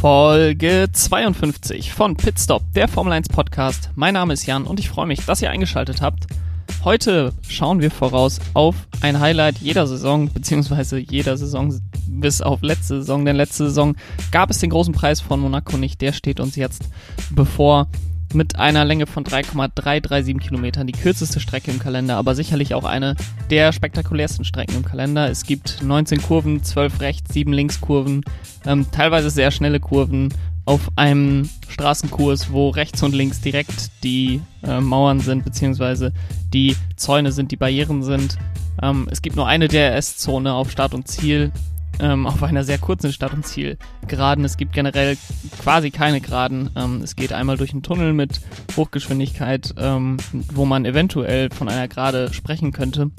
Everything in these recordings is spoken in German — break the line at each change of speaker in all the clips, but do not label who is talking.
Folge 52 von Pitstop, der Formel 1 Podcast. Mein Name ist Jan und ich freue mich, dass ihr eingeschaltet habt. Heute schauen wir voraus auf ein Highlight jeder Saison, beziehungsweise jeder Saison bis auf letzte Saison. Denn letzte Saison gab es den großen Preis von Monaco nicht. Der steht uns jetzt bevor mit einer Länge von 3,337 Kilometern. Die kürzeste Strecke im Kalender, aber sicherlich auch eine der spektakulärsten Strecken im Kalender. Es gibt 19 Kurven, 12 rechts, 7 links Kurven, ähm, teilweise sehr schnelle Kurven auf einem Straßenkurs, wo rechts und links direkt die äh, Mauern sind, beziehungsweise die Zäune sind, die Barrieren sind. Ähm, es gibt nur eine DRS-Zone auf Start und Ziel ähm, auf einer sehr kurzen Start- und Zielgeraden. Es gibt generell quasi keine Geraden. Ähm, es geht einmal durch einen Tunnel mit Hochgeschwindigkeit, ähm, wo man eventuell von einer Gerade sprechen könnte.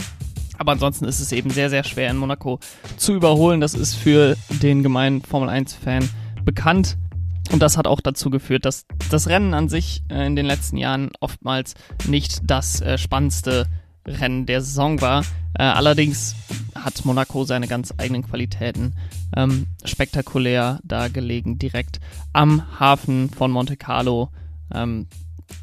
Aber ansonsten ist es eben sehr, sehr schwer in Monaco zu überholen. Das ist für den gemeinen Formel 1-Fan bekannt. Und das hat auch dazu geführt, dass das Rennen an sich äh, in den letzten Jahren oftmals nicht das äh, spannendste Rennen der Saison war. Äh, allerdings hat Monaco seine ganz eigenen Qualitäten ähm, spektakulär dargelegen, direkt am Hafen von Monte Carlo. Ähm,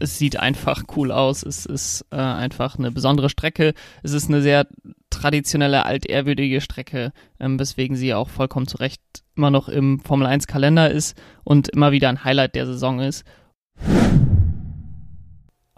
es sieht einfach cool aus. Es ist äh, einfach eine besondere Strecke. Es ist eine sehr traditionelle, altehrwürdige Strecke, ähm, weswegen sie auch vollkommen zu Recht immer noch im Formel 1 Kalender ist und immer wieder ein Highlight der Saison ist.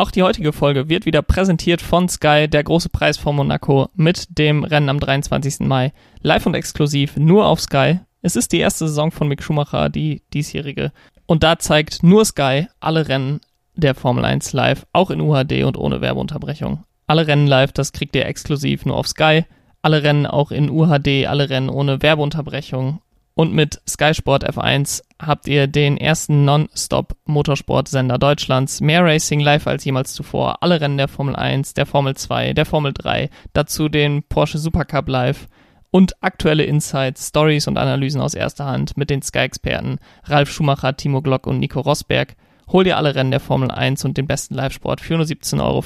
Auch die heutige Folge wird wieder präsentiert von Sky, der große Preis von Monaco mit dem Rennen am 23. Mai. Live und exklusiv nur auf Sky. Es ist die erste Saison von Mick Schumacher, die diesjährige. Und da zeigt nur Sky alle Rennen der Formel 1 live, auch in UHD und ohne Werbeunterbrechung. Alle Rennen live, das kriegt ihr exklusiv nur auf Sky. Alle Rennen auch in UHD, alle Rennen ohne Werbeunterbrechung und mit Sky Sport F1 habt ihr den ersten Non-Stop-Motorsportsender Deutschlands. Mehr Racing live als jemals zuvor. Alle Rennen der Formel 1, der Formel 2, der Formel 3. Dazu den Porsche Supercup live. Und aktuelle Insights, Stories und Analysen aus erster Hand mit den Sky-Experten Ralf Schumacher, Timo Glock und Nico Rosberg. Hol dir alle Rennen der Formel 1 und den besten Live-Sport für nur 17,50 Euro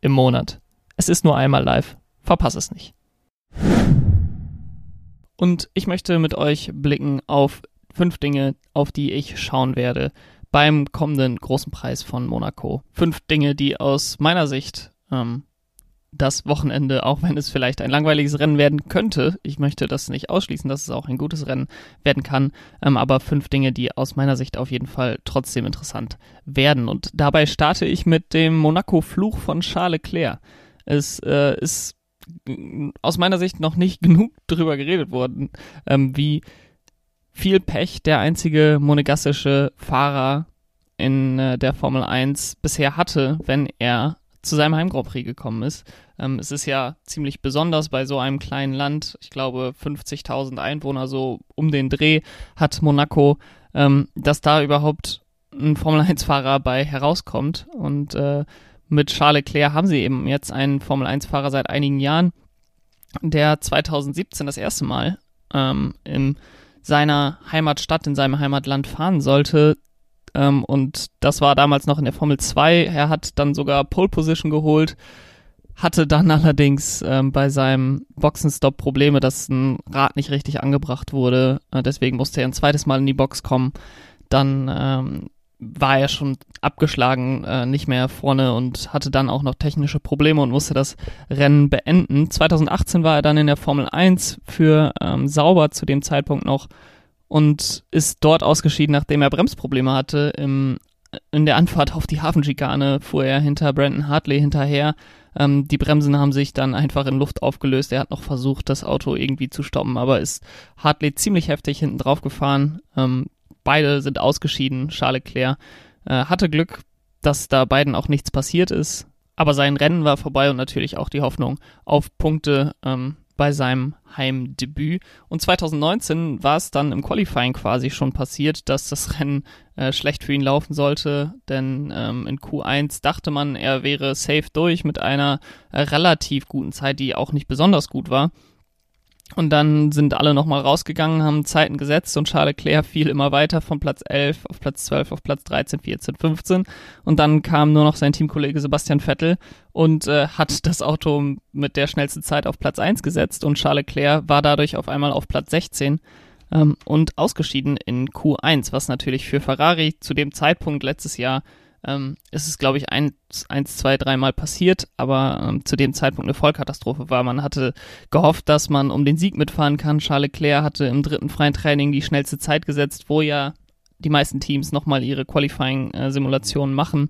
im Monat. Es ist nur einmal live. Verpass es nicht. Und ich möchte mit euch blicken auf fünf Dinge, auf die ich schauen werde beim kommenden großen Preis von Monaco. Fünf Dinge, die aus meiner Sicht ähm, das Wochenende, auch wenn es vielleicht ein langweiliges Rennen werden könnte, ich möchte das nicht ausschließen, dass es auch ein gutes Rennen werden kann, ähm, aber fünf Dinge, die aus meiner Sicht auf jeden Fall trotzdem interessant werden. Und dabei starte ich mit dem Monaco-Fluch von Charles Leclerc. Es äh, ist aus meiner Sicht noch nicht genug darüber geredet worden, ähm, wie viel Pech der einzige monegassische Fahrer in äh, der Formel 1 bisher hatte, wenn er zu seinem Heim Grand Prix gekommen ist. Ähm, es ist ja ziemlich besonders bei so einem kleinen Land. Ich glaube, 50.000 Einwohner so um den Dreh hat Monaco, ähm, dass da überhaupt ein Formel 1-Fahrer bei herauskommt. Und äh, mit Charles Leclerc haben sie eben jetzt einen Formel-1-Fahrer seit einigen Jahren, der 2017 das erste Mal ähm, in seiner Heimatstadt, in seinem Heimatland fahren sollte. Ähm, und das war damals noch in der Formel 2. Er hat dann sogar Pole Position geholt, hatte dann allerdings ähm, bei seinem Boxenstopp Probleme, dass ein Rad nicht richtig angebracht wurde. Äh, deswegen musste er ein zweites Mal in die Box kommen. Dann ähm, war er schon abgeschlagen, äh, nicht mehr vorne und hatte dann auch noch technische Probleme und musste das Rennen beenden. 2018 war er dann in der Formel 1 für ähm, Sauber zu dem Zeitpunkt noch und ist dort ausgeschieden, nachdem er Bremsprobleme hatte. Im, in der Anfahrt auf die Hafenschikane fuhr er hinter Brandon Hartley hinterher. Ähm, die Bremsen haben sich dann einfach in Luft aufgelöst. Er hat noch versucht, das Auto irgendwie zu stoppen, aber ist Hartley ziemlich heftig hinten drauf gefahren. Ähm, Beide sind ausgeschieden. Charles Leclerc äh, hatte Glück, dass da beiden auch nichts passiert ist. Aber sein Rennen war vorbei und natürlich auch die Hoffnung auf Punkte ähm, bei seinem Heimdebüt. Und 2019 war es dann im Qualifying quasi schon passiert, dass das Rennen äh, schlecht für ihn laufen sollte, denn ähm, in Q1 dachte man, er wäre safe durch mit einer äh, relativ guten Zeit, die auch nicht besonders gut war. Und dann sind alle nochmal rausgegangen, haben Zeiten gesetzt und Charles Leclerc fiel immer weiter von Platz 11 auf Platz 12 auf Platz 13, 14, 15. Und dann kam nur noch sein Teamkollege Sebastian Vettel und äh, hat das Auto mit der schnellsten Zeit auf Platz 1 gesetzt und Charles Leclerc war dadurch auf einmal auf Platz 16. ähm, und ausgeschieden in Q1, was natürlich für Ferrari zu dem Zeitpunkt letztes Jahr ähm, ist es, glaube ich, eins, eins, zwei, dreimal passiert, aber ähm, zu dem Zeitpunkt eine Vollkatastrophe war. Man hatte gehofft, dass man um den Sieg mitfahren kann. Charles Leclerc hatte im dritten freien Training die schnellste Zeit gesetzt, wo ja die meisten Teams nochmal ihre Qualifying-Simulationen machen.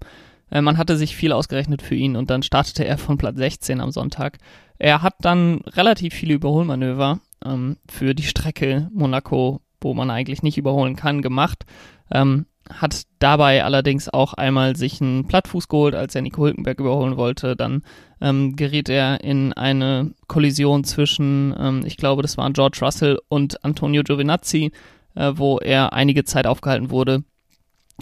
Äh, man hatte sich viel ausgerechnet für ihn und dann startete er von Platz 16 am Sonntag. Er hat dann relativ viele Überholmanöver ähm, für die Strecke Monaco, wo man eigentlich nicht überholen kann, gemacht. Ähm, hat dabei allerdings auch einmal sich einen Plattfuß geholt, als er Nico Hülkenberg überholen wollte. Dann ähm, geriet er in eine Kollision zwischen, ähm, ich glaube, das waren George Russell und Antonio Giovinazzi, äh, wo er einige Zeit aufgehalten wurde.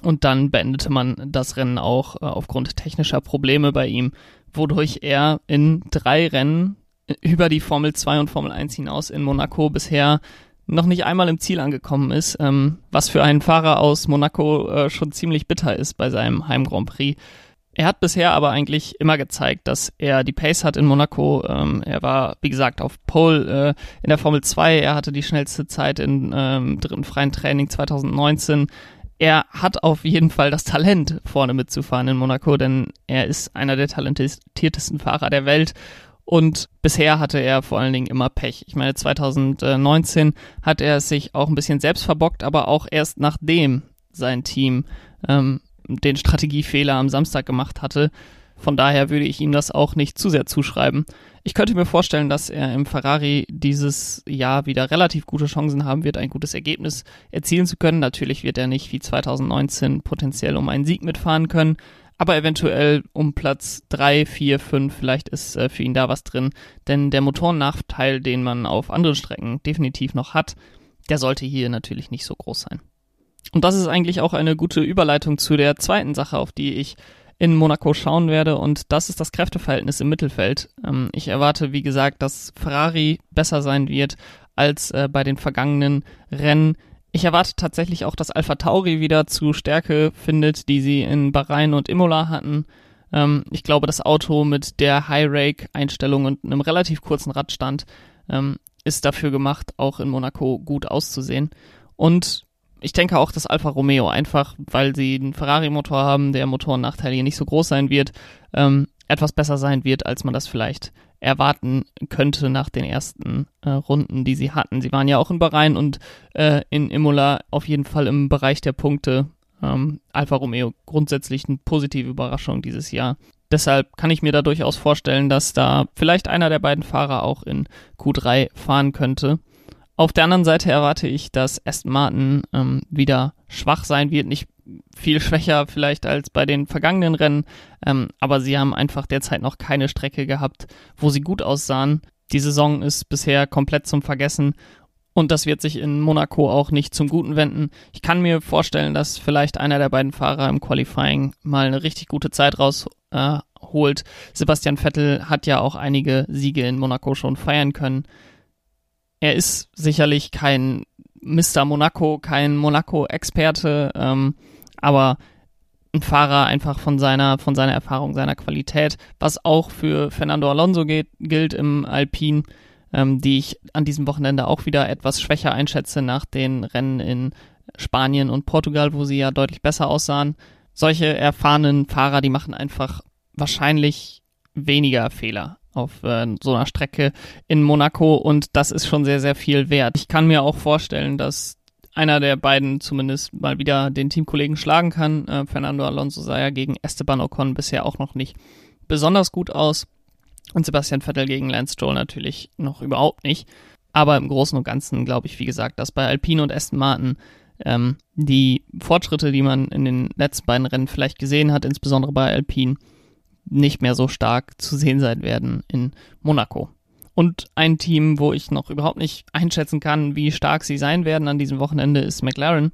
Und dann beendete man das Rennen auch äh, aufgrund technischer Probleme bei ihm, wodurch er in drei Rennen über die Formel 2 und Formel 1 hinaus in Monaco bisher noch nicht einmal im Ziel angekommen ist, ähm, was für einen Fahrer aus Monaco äh, schon ziemlich bitter ist bei seinem Heim Grand Prix. Er hat bisher aber eigentlich immer gezeigt, dass er die Pace hat in Monaco. Ähm, er war, wie gesagt, auf Pole äh, in der Formel 2. Er hatte die schnellste Zeit im ähm, dritten freien Training 2019 er hat auf jeden Fall das Talent, vorne mitzufahren in Monaco, denn er ist einer der talentiertesten Fahrer der Welt. Und bisher hatte er vor allen Dingen immer Pech. Ich meine, 2019 hat er sich auch ein bisschen selbst verbockt, aber auch erst nachdem sein Team ähm, den Strategiefehler am Samstag gemacht hatte. Von daher würde ich ihm das auch nicht zu sehr zuschreiben. Ich könnte mir vorstellen, dass er im Ferrari dieses Jahr wieder relativ gute Chancen haben wird, ein gutes Ergebnis erzielen zu können. Natürlich wird er nicht wie 2019 potenziell um einen Sieg mitfahren können, aber eventuell um Platz 3, 4, 5, vielleicht ist äh, für ihn da was drin. Denn der Motorennachteil, den man auf anderen Strecken definitiv noch hat, der sollte hier natürlich nicht so groß sein. Und das ist eigentlich auch eine gute Überleitung zu der zweiten Sache, auf die ich in Monaco schauen werde und das ist das Kräfteverhältnis im Mittelfeld. Ähm, ich erwarte, wie gesagt, dass Ferrari besser sein wird als äh, bei den vergangenen Rennen. Ich erwarte tatsächlich auch, dass Alpha Tauri wieder zu Stärke findet, die sie in Bahrain und Imola hatten. Ähm, ich glaube, das Auto mit der High-Rake-Einstellung und einem relativ kurzen Radstand ähm, ist dafür gemacht, auch in Monaco gut auszusehen. Und ich denke auch, dass Alfa Romeo einfach, weil sie einen Ferrari-Motor haben, der Motorennachteil hier nicht so groß sein wird, ähm, etwas besser sein wird, als man das vielleicht erwarten könnte nach den ersten äh, Runden, die sie hatten. Sie waren ja auch in Bahrain und äh, in Imola auf jeden Fall im Bereich der Punkte. Ähm, Alfa Romeo grundsätzlich eine positive Überraschung dieses Jahr. Deshalb kann ich mir da durchaus vorstellen, dass da vielleicht einer der beiden Fahrer auch in Q3 fahren könnte. Auf der anderen Seite erwarte ich, dass Aston Martin ähm, wieder schwach sein wird, nicht viel schwächer vielleicht als bei den vergangenen Rennen, ähm, aber sie haben einfach derzeit noch keine Strecke gehabt, wo sie gut aussahen. Die Saison ist bisher komplett zum Vergessen und das wird sich in Monaco auch nicht zum Guten wenden. Ich kann mir vorstellen, dass vielleicht einer der beiden Fahrer im Qualifying mal eine richtig gute Zeit rausholt. Äh, Sebastian Vettel hat ja auch einige Siege in Monaco schon feiern können er ist sicherlich kein Mr. Monaco, kein Monaco-Experte, ähm, aber ein Fahrer einfach von seiner, von seiner Erfahrung, seiner Qualität, was auch für Fernando Alonso geht, gilt im Alpin, ähm, die ich an diesem Wochenende auch wieder etwas schwächer einschätze nach den Rennen in Spanien und Portugal, wo sie ja deutlich besser aussahen. Solche erfahrenen Fahrer, die machen einfach wahrscheinlich weniger Fehler auf äh, so einer Strecke in Monaco und das ist schon sehr, sehr viel wert. Ich kann mir auch vorstellen, dass einer der beiden zumindest mal wieder den Teamkollegen schlagen kann. Äh, Fernando Alonso sah ja gegen Esteban Ocon bisher auch noch nicht besonders gut aus und Sebastian Vettel gegen Lance Stroll natürlich noch überhaupt nicht. Aber im Großen und Ganzen glaube ich, wie gesagt, dass bei Alpine und Aston Martin ähm, die Fortschritte, die man in den letzten beiden Rennen vielleicht gesehen hat, insbesondere bei Alpine, nicht mehr so stark zu sehen sein werden in Monaco. Und ein Team, wo ich noch überhaupt nicht einschätzen kann, wie stark sie sein werden an diesem Wochenende, ist McLaren.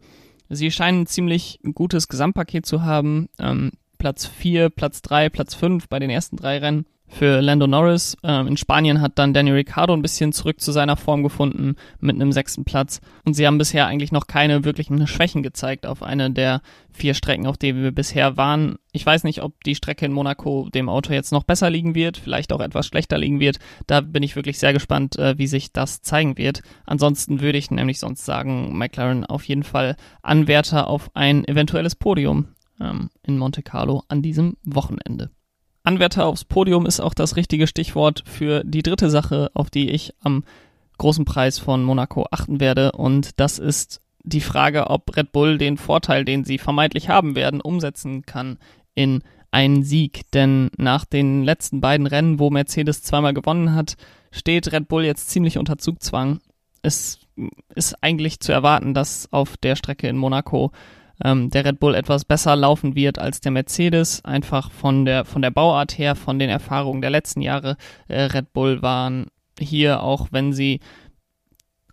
Sie scheinen ein ziemlich gutes Gesamtpaket zu haben. Ähm, Platz 4, Platz 3, Platz 5 bei den ersten drei Rennen. Für Lando Norris. Ähm, in Spanien hat dann Daniel Ricciardo ein bisschen zurück zu seiner Form gefunden mit einem sechsten Platz. Und sie haben bisher eigentlich noch keine wirklichen Schwächen gezeigt auf eine der vier Strecken, auf denen wir bisher waren. Ich weiß nicht, ob die Strecke in Monaco dem Auto jetzt noch besser liegen wird, vielleicht auch etwas schlechter liegen wird. Da bin ich wirklich sehr gespannt, äh, wie sich das zeigen wird. Ansonsten würde ich nämlich sonst sagen, McLaren auf jeden Fall Anwärter auf ein eventuelles Podium ähm, in Monte Carlo an diesem Wochenende. Anwärter aufs Podium ist auch das richtige Stichwort für die dritte Sache, auf die ich am großen Preis von Monaco achten werde. Und das ist die Frage, ob Red Bull den Vorteil, den sie vermeintlich haben werden, umsetzen kann in einen Sieg. Denn nach den letzten beiden Rennen, wo Mercedes zweimal gewonnen hat, steht Red Bull jetzt ziemlich unter Zugzwang. Es ist eigentlich zu erwarten, dass auf der Strecke in Monaco ähm, der Red Bull etwas besser laufen wird als der Mercedes, einfach von der, von der Bauart her, von den Erfahrungen der letzten Jahre. Äh, Red Bull waren hier, auch wenn sie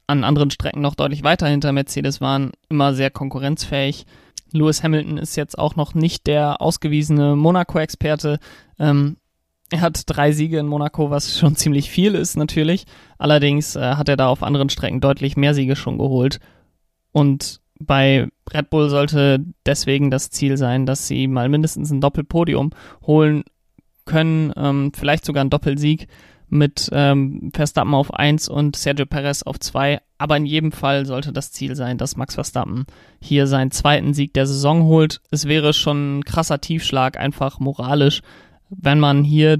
an anderen Strecken noch deutlich weiter hinter Mercedes waren, immer sehr konkurrenzfähig. Lewis Hamilton ist jetzt auch noch nicht der ausgewiesene Monaco-Experte. Ähm, er hat drei Siege in Monaco, was schon ziemlich viel ist natürlich. Allerdings äh, hat er da auf anderen Strecken deutlich mehr Siege schon geholt. Und bei Red Bull sollte deswegen das Ziel sein, dass sie mal mindestens ein Doppelpodium holen können, ähm, vielleicht sogar ein Doppelsieg mit ähm, Verstappen auf 1 und Sergio Perez auf 2. Aber in jedem Fall sollte das Ziel sein, dass Max Verstappen hier seinen zweiten Sieg der Saison holt. Es wäre schon ein krasser Tiefschlag, einfach moralisch, wenn man hier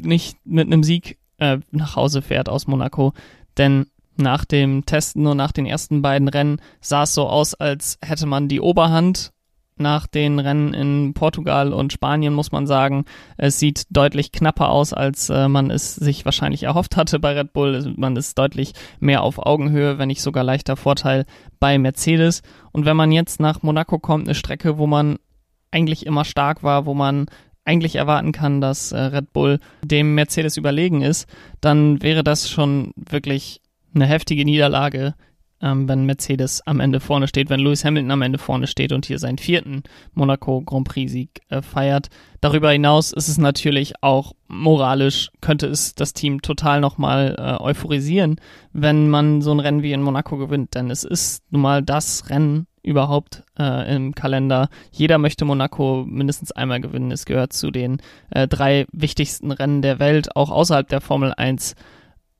nicht mit einem Sieg äh, nach Hause fährt aus Monaco. Denn nach dem Testen und nach den ersten beiden Rennen sah es so aus, als hätte man die Oberhand. Nach den Rennen in Portugal und Spanien muss man sagen, es sieht deutlich knapper aus, als äh, man es sich wahrscheinlich erhofft hatte bei Red Bull. Man ist deutlich mehr auf Augenhöhe, wenn nicht sogar leichter Vorteil bei Mercedes. Und wenn man jetzt nach Monaco kommt, eine Strecke, wo man eigentlich immer stark war, wo man eigentlich erwarten kann, dass äh, Red Bull dem Mercedes überlegen ist, dann wäre das schon wirklich eine heftige Niederlage, ähm, wenn Mercedes am Ende vorne steht, wenn Lewis Hamilton am Ende vorne steht und hier seinen vierten Monaco Grand Prix Sieg äh, feiert. Darüber hinaus ist es natürlich auch moralisch, könnte es das Team total nochmal äh, euphorisieren, wenn man so ein Rennen wie in Monaco gewinnt, denn es ist nun mal das Rennen überhaupt äh, im Kalender. Jeder möchte Monaco mindestens einmal gewinnen. Es gehört zu den äh, drei wichtigsten Rennen der Welt, auch außerhalb der Formel 1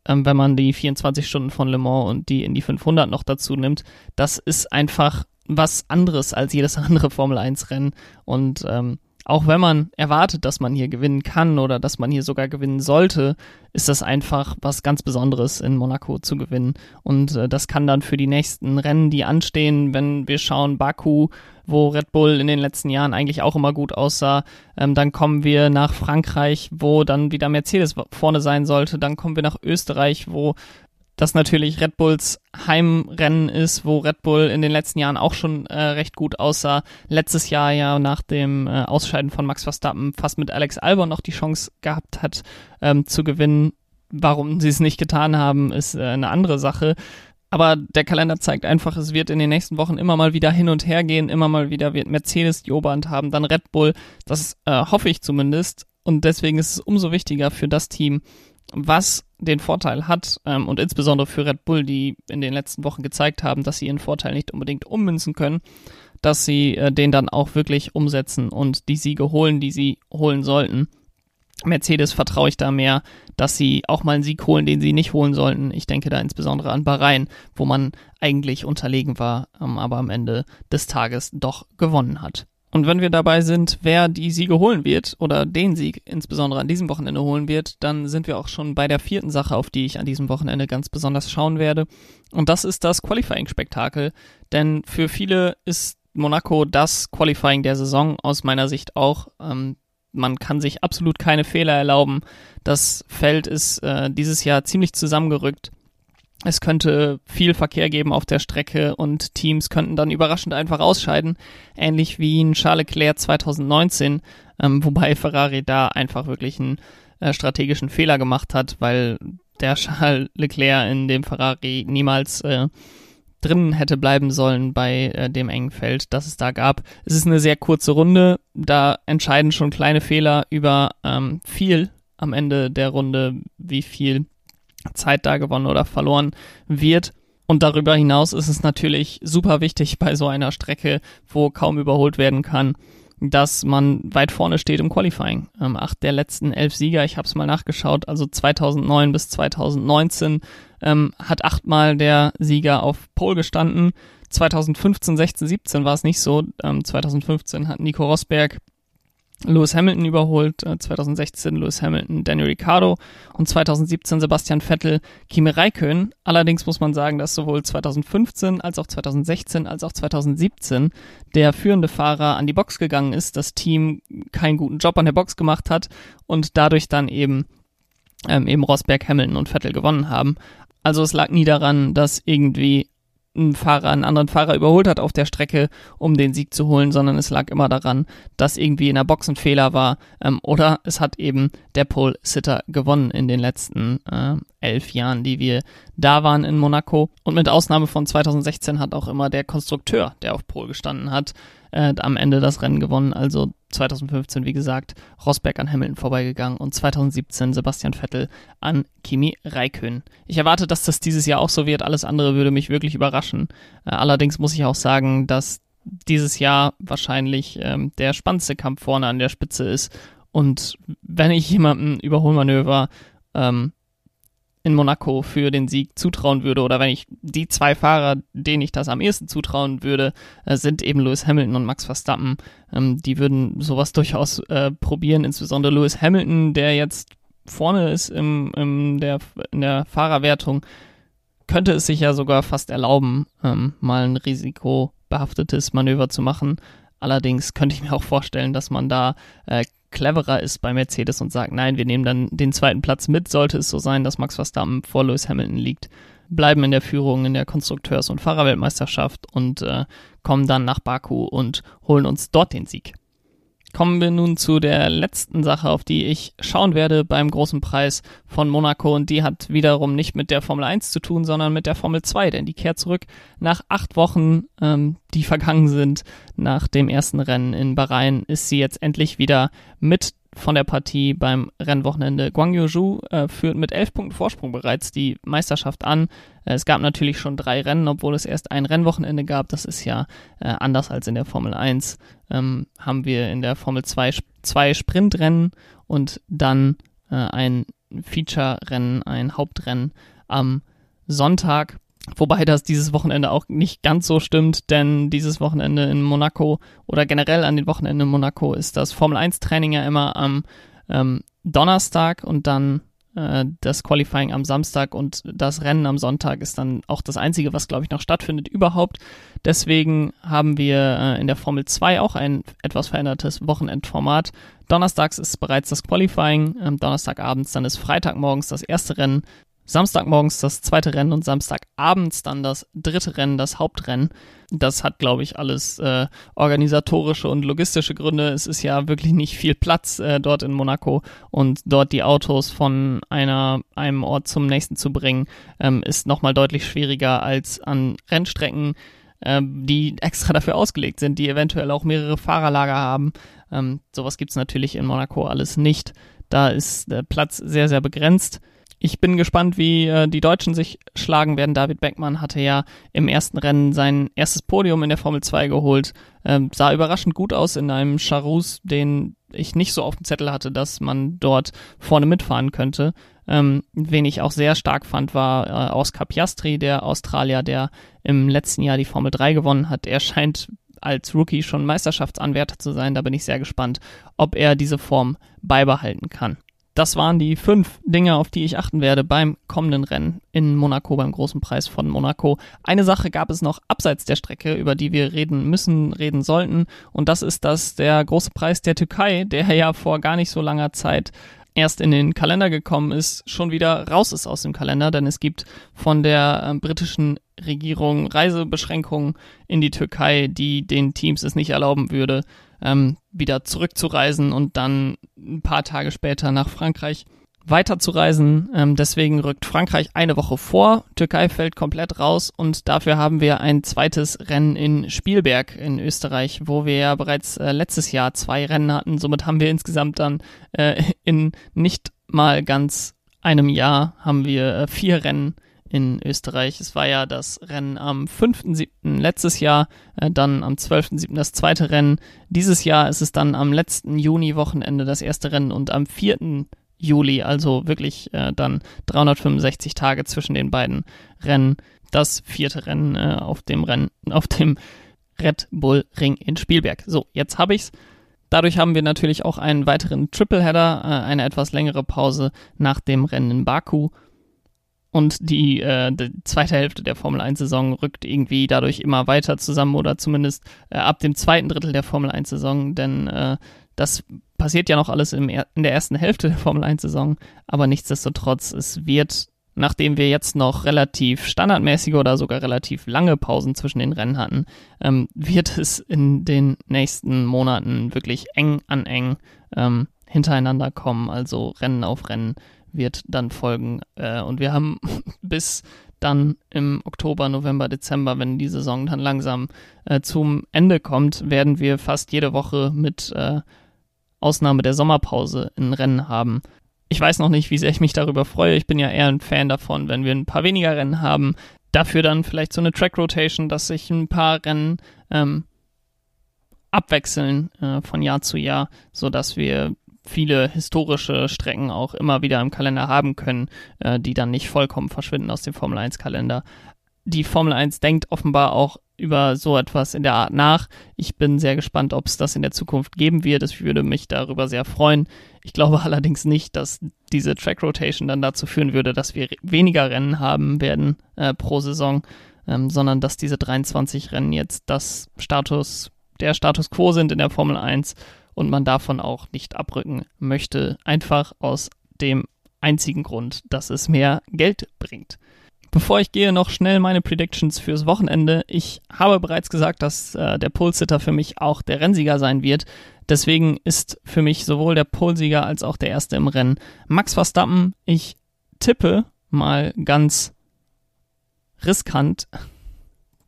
ähm, wenn man die 24 Stunden von Le Mans und die in die 500 noch dazu nimmt. Das ist einfach was anderes als jedes andere Formel 1 Rennen und ähm, auch wenn man erwartet, dass man hier gewinnen kann oder dass man hier sogar gewinnen sollte, ist das einfach was ganz Besonderes in Monaco zu gewinnen. Und äh, das kann dann für die nächsten Rennen, die anstehen, wenn wir schauen, Baku, wo Red Bull in den letzten Jahren eigentlich auch immer gut aussah, ähm, dann kommen wir nach Frankreich, wo dann wieder Mercedes vorne sein sollte, dann kommen wir nach Österreich, wo das natürlich Red Bulls Heimrennen ist, wo Red Bull in den letzten Jahren auch schon äh, recht gut aussah. Letztes Jahr ja nach dem äh, Ausscheiden von Max Verstappen fast mit Alex Albon noch die Chance gehabt hat ähm, zu gewinnen. Warum sie es nicht getan haben, ist äh, eine andere Sache. Aber der Kalender zeigt einfach, es wird in den nächsten Wochen immer mal wieder hin und her gehen, immer mal wieder wird Mercedes die Oberhand haben, dann Red Bull. Das äh, hoffe ich zumindest. Und deswegen ist es umso wichtiger für das Team, was den Vorteil hat ähm, und insbesondere für Red Bull, die in den letzten Wochen gezeigt haben, dass sie ihren Vorteil nicht unbedingt ummünzen können, dass sie äh, den dann auch wirklich umsetzen und die Siege holen, die sie holen sollten. Mercedes vertraue ich da mehr, dass sie auch mal einen Sieg holen, den sie nicht holen sollten. Ich denke da insbesondere an Bahrain, wo man eigentlich unterlegen war, ähm, aber am Ende des Tages doch gewonnen hat. Und wenn wir dabei sind, wer die Siege holen wird oder den Sieg insbesondere an diesem Wochenende holen wird, dann sind wir auch schon bei der vierten Sache, auf die ich an diesem Wochenende ganz besonders schauen werde. Und das ist das Qualifying-Spektakel. Denn für viele ist Monaco das Qualifying der Saison, aus meiner Sicht auch. Ähm, man kann sich absolut keine Fehler erlauben. Das Feld ist äh, dieses Jahr ziemlich zusammengerückt es könnte viel Verkehr geben auf der Strecke und Teams könnten dann überraschend einfach ausscheiden, ähnlich wie in Charles Leclerc 2019, ähm, wobei Ferrari da einfach wirklich einen äh, strategischen Fehler gemacht hat, weil der Charles Leclerc in dem Ferrari niemals äh, drin hätte bleiben sollen bei äh, dem engen Feld, das es da gab. Es ist eine sehr kurze Runde, da entscheiden schon kleine Fehler über ähm, viel am Ende der Runde, wie viel Zeit da gewonnen oder verloren wird. Und darüber hinaus ist es natürlich super wichtig bei so einer Strecke, wo kaum überholt werden kann, dass man weit vorne steht im Qualifying. Ähm, acht der letzten elf Sieger, ich habe es mal nachgeschaut, also 2009 bis 2019 ähm, hat achtmal der Sieger auf Pole gestanden. 2015, 16, 17 war es nicht so. Ähm, 2015 hat Nico Rosberg Lewis Hamilton überholt, äh, 2016 Lewis Hamilton, Daniel Ricciardo und 2017 Sebastian Vettel, Kimi Räikkönen. Allerdings muss man sagen, dass sowohl 2015 als auch 2016 als auch 2017 der führende Fahrer an die Box gegangen ist, das Team keinen guten Job an der Box gemacht hat und dadurch dann eben ähm, eben Rosberg, Hamilton und Vettel gewonnen haben. Also es lag nie daran, dass irgendwie einen Fahrer, einen anderen Fahrer überholt hat auf der Strecke, um den Sieg zu holen, sondern es lag immer daran, dass irgendwie in der Box ein Fehler war ähm, oder es hat eben der Pole-Sitter gewonnen in den letzten äh, elf Jahren, die wir da waren in Monaco. Und mit Ausnahme von 2016 hat auch immer der Konstrukteur, der auf Pole gestanden hat, äh, am Ende das Rennen gewonnen. Also 2015, wie gesagt, Rosberg an Hamilton vorbeigegangen und 2017 Sebastian Vettel an Kimi Räikkönen. Ich erwarte, dass das dieses Jahr auch so wird. Alles andere würde mich wirklich überraschen. Äh, allerdings muss ich auch sagen, dass dieses Jahr wahrscheinlich ähm, der spannendste Kampf vorne an der Spitze ist. Und wenn ich jemanden Überholmanöver ähm, in Monaco für den Sieg zutrauen würde oder wenn ich die zwei Fahrer, denen ich das am ehesten zutrauen würde, äh, sind eben Lewis Hamilton und Max Verstappen. Ähm, die würden sowas durchaus äh, probieren, insbesondere Lewis Hamilton, der jetzt vorne ist im, im der, in der Fahrerwertung, könnte es sich ja sogar fast erlauben, ähm, mal ein risikobehaftetes Manöver zu machen. Allerdings könnte ich mir auch vorstellen, dass man da äh, cleverer ist bei Mercedes und sagt, nein, wir nehmen dann den zweiten Platz mit, sollte es so sein, dass Max Verstappen vor Lewis Hamilton liegt, bleiben in der Führung in der Konstrukteurs- und Fahrerweltmeisterschaft und äh, kommen dann nach Baku und holen uns dort den Sieg. Kommen wir nun zu der letzten Sache, auf die ich schauen werde beim großen Preis von Monaco. Und die hat wiederum nicht mit der Formel 1 zu tun, sondern mit der Formel 2, denn die kehrt zurück nach acht Wochen, ähm, die vergangen sind. Nach dem ersten Rennen in Bahrain, ist sie jetzt endlich wieder mit von der Partie beim Rennwochenende. Guang Yuzhou äh, führt mit elf Punkten Vorsprung bereits die Meisterschaft an. Äh, es gab natürlich schon drei Rennen, obwohl es erst ein Rennwochenende gab. Das ist ja äh, anders als in der Formel 1. Ähm, haben wir in der Formel 2 zwei Sprintrennen und dann äh, ein Feature-Rennen, ein Hauptrennen am Sonntag. Wobei das dieses Wochenende auch nicht ganz so stimmt, denn dieses Wochenende in Monaco oder generell an den Wochenenden in Monaco ist das Formel 1 Training ja immer am ähm, Donnerstag und dann äh, das Qualifying am Samstag und das Rennen am Sonntag ist dann auch das einzige, was glaube ich noch stattfindet überhaupt. Deswegen haben wir äh, in der Formel 2 auch ein etwas verändertes Wochenendformat. Donnerstags ist bereits das Qualifying, ähm, Donnerstagabends dann ist Freitagmorgens das erste Rennen Samstagmorgens das zweite Rennen und Samstagabends dann das dritte Rennen, das Hauptrennen. Das hat, glaube ich, alles äh, organisatorische und logistische Gründe. Es ist ja wirklich nicht viel Platz äh, dort in Monaco und dort die Autos von einer, einem Ort zum nächsten zu bringen, ähm, ist nochmal deutlich schwieriger als an Rennstrecken, ähm, die extra dafür ausgelegt sind, die eventuell auch mehrere Fahrerlager haben. Ähm, sowas gibt's natürlich in Monaco alles nicht. Da ist der Platz sehr, sehr begrenzt. Ich bin gespannt, wie äh, die Deutschen sich schlagen werden. David Beckmann hatte ja im ersten Rennen sein erstes Podium in der Formel 2 geholt. Ähm, sah überraschend gut aus in einem Charus, den ich nicht so auf dem Zettel hatte, dass man dort vorne mitfahren könnte. Ähm, wen ich auch sehr stark fand, war äh, Oscar Piastri, der Australier, der im letzten Jahr die Formel 3 gewonnen hat. Er scheint als Rookie schon Meisterschaftsanwärter zu sein. Da bin ich sehr gespannt, ob er diese Form beibehalten kann. Das waren die fünf Dinge, auf die ich achten werde beim kommenden Rennen in Monaco, beim großen Preis von Monaco. Eine Sache gab es noch abseits der Strecke, über die wir reden müssen, reden sollten. Und das ist, dass der große Preis der Türkei, der ja vor gar nicht so langer Zeit erst in den Kalender gekommen ist, schon wieder raus ist aus dem Kalender, denn es gibt von der äh, britischen Regierung Reisebeschränkungen in die Türkei, die den Teams es nicht erlauben würde, ähm, wieder zurückzureisen und dann ein paar Tage später nach Frankreich weiterzureisen. Ähm, deswegen rückt Frankreich eine Woche vor, Türkei fällt komplett raus und dafür haben wir ein zweites Rennen in Spielberg in Österreich, wo wir ja bereits äh, letztes Jahr zwei Rennen hatten. Somit haben wir insgesamt dann äh, in nicht mal ganz einem Jahr haben wir äh, vier Rennen in Österreich. Es war ja das Rennen am 5.7. letztes Jahr, äh, dann am 12.7. das zweite Rennen. Dieses Jahr ist es dann am letzten Juni-Wochenende das erste Rennen und am 4. Juli, also wirklich äh, dann 365 Tage zwischen den beiden Rennen, das vierte Rennen äh, auf dem Rennen, auf dem Red Bull Ring in Spielberg. So, jetzt habe ich's. Dadurch haben wir natürlich auch einen weiteren Tripleheader, äh, eine etwas längere Pause nach dem Rennen in Baku. Und die, äh, die zweite Hälfte der Formel 1-Saison rückt irgendwie dadurch immer weiter zusammen oder zumindest äh, ab dem zweiten Drittel der Formel 1-Saison, denn äh, das passiert ja noch alles im, in der ersten Hälfte der Formel 1-Saison, aber nichtsdestotrotz, es wird, nachdem wir jetzt noch relativ standardmäßige oder sogar relativ lange Pausen zwischen den Rennen hatten, ähm, wird es in den nächsten Monaten wirklich eng an eng ähm, hintereinander kommen, also Rennen auf Rennen wird dann folgen. Äh, und wir haben bis dann im Oktober, November, Dezember, wenn die Saison dann langsam äh, zum Ende kommt, werden wir fast jede Woche mit äh, Ausnahme der Sommerpause ein Rennen haben. Ich weiß noch nicht, wie sehr ich mich darüber freue. Ich bin ja eher ein Fan davon, wenn wir ein paar weniger Rennen haben. Dafür dann vielleicht so eine Track Rotation, dass sich ein paar Rennen ähm, abwechseln äh, von Jahr zu Jahr, sodass wir viele historische Strecken auch immer wieder im Kalender haben können, äh, die dann nicht vollkommen verschwinden aus dem Formel 1 Kalender. Die Formel 1 denkt offenbar auch über so etwas in der Art nach. Ich bin sehr gespannt, ob es das in der Zukunft geben wird. Ich würde mich darüber sehr freuen. Ich glaube allerdings nicht, dass diese Track Rotation dann dazu führen würde, dass wir weniger Rennen haben werden äh, pro Saison, ähm, sondern dass diese 23 Rennen jetzt das Status, der Status quo sind in der Formel 1 und man davon auch nicht abrücken möchte, einfach aus dem einzigen Grund, dass es mehr Geld bringt. Bevor ich gehe, noch schnell meine Predictions fürs Wochenende. Ich habe bereits gesagt, dass äh, der Pole-Sitter für mich auch der Rennsieger sein wird. Deswegen ist für mich sowohl der Polesieger als auch der Erste im Rennen Max Verstappen. Ich tippe mal ganz riskant,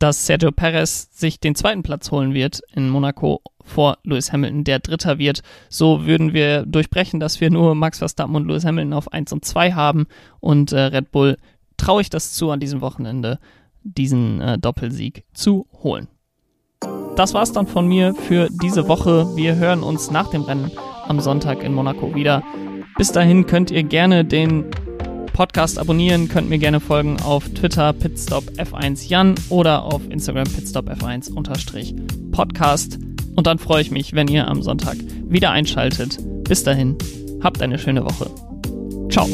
dass Sergio Perez sich den zweiten Platz holen wird in Monaco vor Lewis Hamilton, der Dritter wird. So würden wir durchbrechen, dass wir nur Max Verstappen und Lewis Hamilton auf 1 und 2 haben und äh, Red Bull traue ich das zu, an diesem Wochenende diesen äh, Doppelsieg zu holen. Das war's dann von mir für diese Woche. Wir hören uns nach dem Rennen am Sonntag in Monaco wieder. Bis dahin könnt ihr gerne den Podcast abonnieren, könnt mir gerne folgen auf Twitter pitstopf1jan oder auf Instagram pitstopf1 Podcast. Und dann freue ich mich, wenn ihr am Sonntag wieder einschaltet. Bis dahin, habt eine schöne Woche. Ciao.